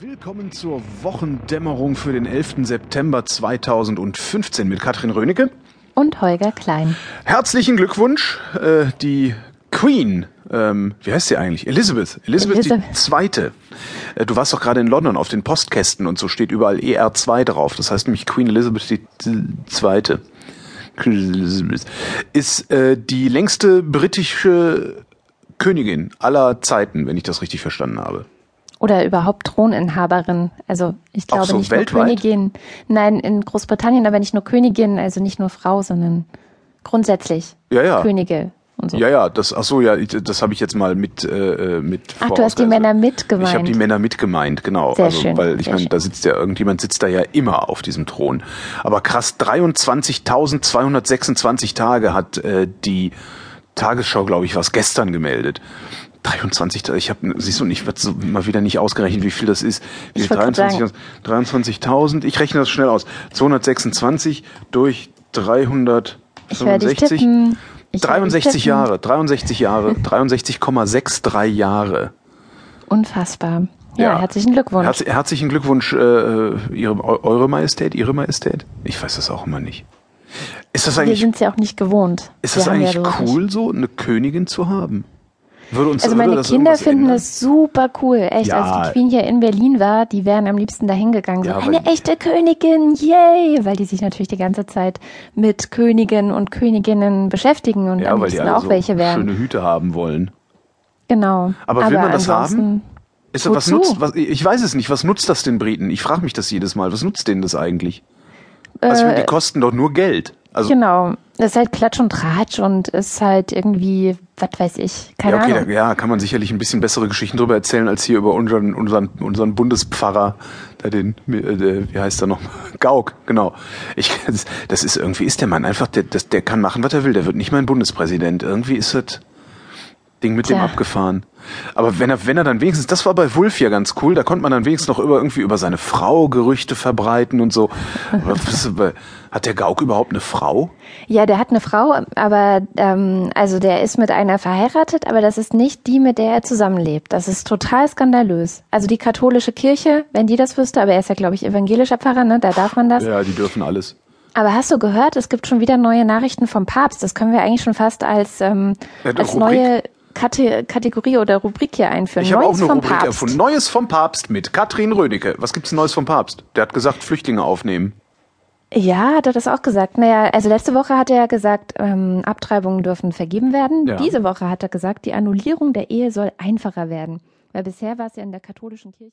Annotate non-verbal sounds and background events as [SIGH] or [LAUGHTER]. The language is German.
Willkommen zur Wochendämmerung für den 11. September 2015 mit Katrin Rönecke. Und Holger Klein. Herzlichen Glückwunsch, äh, die Queen, ähm, wie heißt sie eigentlich? Elizabeth. Elizabeth, Elizabeth. die Zweite. Äh, du warst doch gerade in London auf den Postkästen und so steht überall ER2 drauf. Das heißt nämlich Queen Elizabeth die Zweite. Queen Elizabeth ist äh, die längste britische Königin aller Zeiten, wenn ich das richtig verstanden habe. Oder überhaupt Throninhaberin. Also ich glaube so nicht weltweit? nur Königin. Nein, in Großbritannien aber nicht nur Königin, also nicht nur Frau, sondern grundsätzlich Ja, ja. Könige und so. Ja, ja, das, ach so, ja, das habe ich jetzt mal mit äh, mit. Ach, du hast die vorausge- Männer mit gemeint. Ich habe die Männer mit gemeint, genau. Sehr also, schön, weil ich meine, da sitzt ja irgendjemand sitzt da ja immer auf diesem Thron. Aber krass, 23.226 Tage hat äh, die Tagesschau, glaube ich, was gestern gemeldet. 23, Ta- ich habe, siehst du, ich werde mal wieder nicht ausgerechnet, wie viel das ist. Ich wollte grad 23 23.000, ich rechne das schnell aus. 226 durch Ich werde dich 365. tippen. Ich werde dich 63 tippen. Jahre, 63 Jahre, [LAUGHS] 63,63 Jahre. Unfassbar. Ja, herzlichen Glückwunsch. Herz, herzlichen Glückwunsch, äh, Ihre, Eu- Eure Majestät, Ihre Majestät. Ich weiß das auch immer nicht. Ist das Wir eigentlich, sind es ja auch nicht gewohnt. ist Wir das ja eigentlich so cool, so eine Königin zu haben? Würde uns Also würde meine das Kinder finden ändern? das super cool. Echt, Ja. als die Queen hier in Berlin war, die wären am liebsten dahin gegangen. So, Ja, eine echte Königin, yay! Weil die sich natürlich die ganze Zeit mit Königen und Königinnen beschäftigen und Ja, am liebsten auch so welche wären. schöne Hüte haben wollen. Genau. Aber will man das haben? Ist das, was nutzt, was, ich weiß es nicht, was nutzt das den Briten? Ich frage mich das jedes Mal. Was nutzt denen das eigentlich? Also ich meine, die kosten doch nur Geld. Also Genau. Das ist halt Klatsch und Tratsch und ist halt irgendwie, was weiß ich, keine ja, okay, Ahnung. da, ja, kann man sicherlich ein bisschen bessere Geschichten drüber erzählen als hier über unseren unseren unseren Bundespfarrer, der den äh, der, wie heißt er noch? [LAUGHS] Gauck, genau. Ich das, das ist irgendwie ist der Mann einfach der das, der kann machen, was er will, der wird nicht mein Bundespräsident. Irgendwie ist das Ding mit dem Tja. abgefahren. Aber wenn er wenn er dann wenigstens das war bei Wulf ja ganz cool, da konnte man dann wenigstens noch über irgendwie über seine Frau Gerüchte verbreiten und so. Aber hat der Gauck überhaupt eine Frau? Ja, der hat eine Frau, aber ähm, also der ist mit einer verheiratet, aber das ist nicht die, mit der er zusammenlebt. Das ist total skandalös. Also die katholische Kirche, wenn die das wüsste, aber er ist ja, glaube ich, evangelischer Pfarrer, ne? Da darf man das. Ja, die dürfen alles. Aber hast du gehört, es gibt schon wieder neue Nachrichten vom Papst. Das können wir eigentlich schon fast als, ähm, als Rubrik? neue Kate Kategorie oder Rubrik hier einführen. Ich habe auch Neues eine vom Rubrik Papst. erfunden. Neues vom Papst mit Katrin Rödecke. Was gibt's Neues vom Papst? Der hat gesagt, Flüchtlinge aufnehmen. Ja, hat er das auch gesagt? Naja, also letzte Woche hat er gesagt, ähm, Abtreibungen dürfen vergeben werden. Ja. Diese Woche hat er gesagt, die Annullierung der Ehe soll einfacher werden. Weil bisher war es ja in der katholischen Kirche.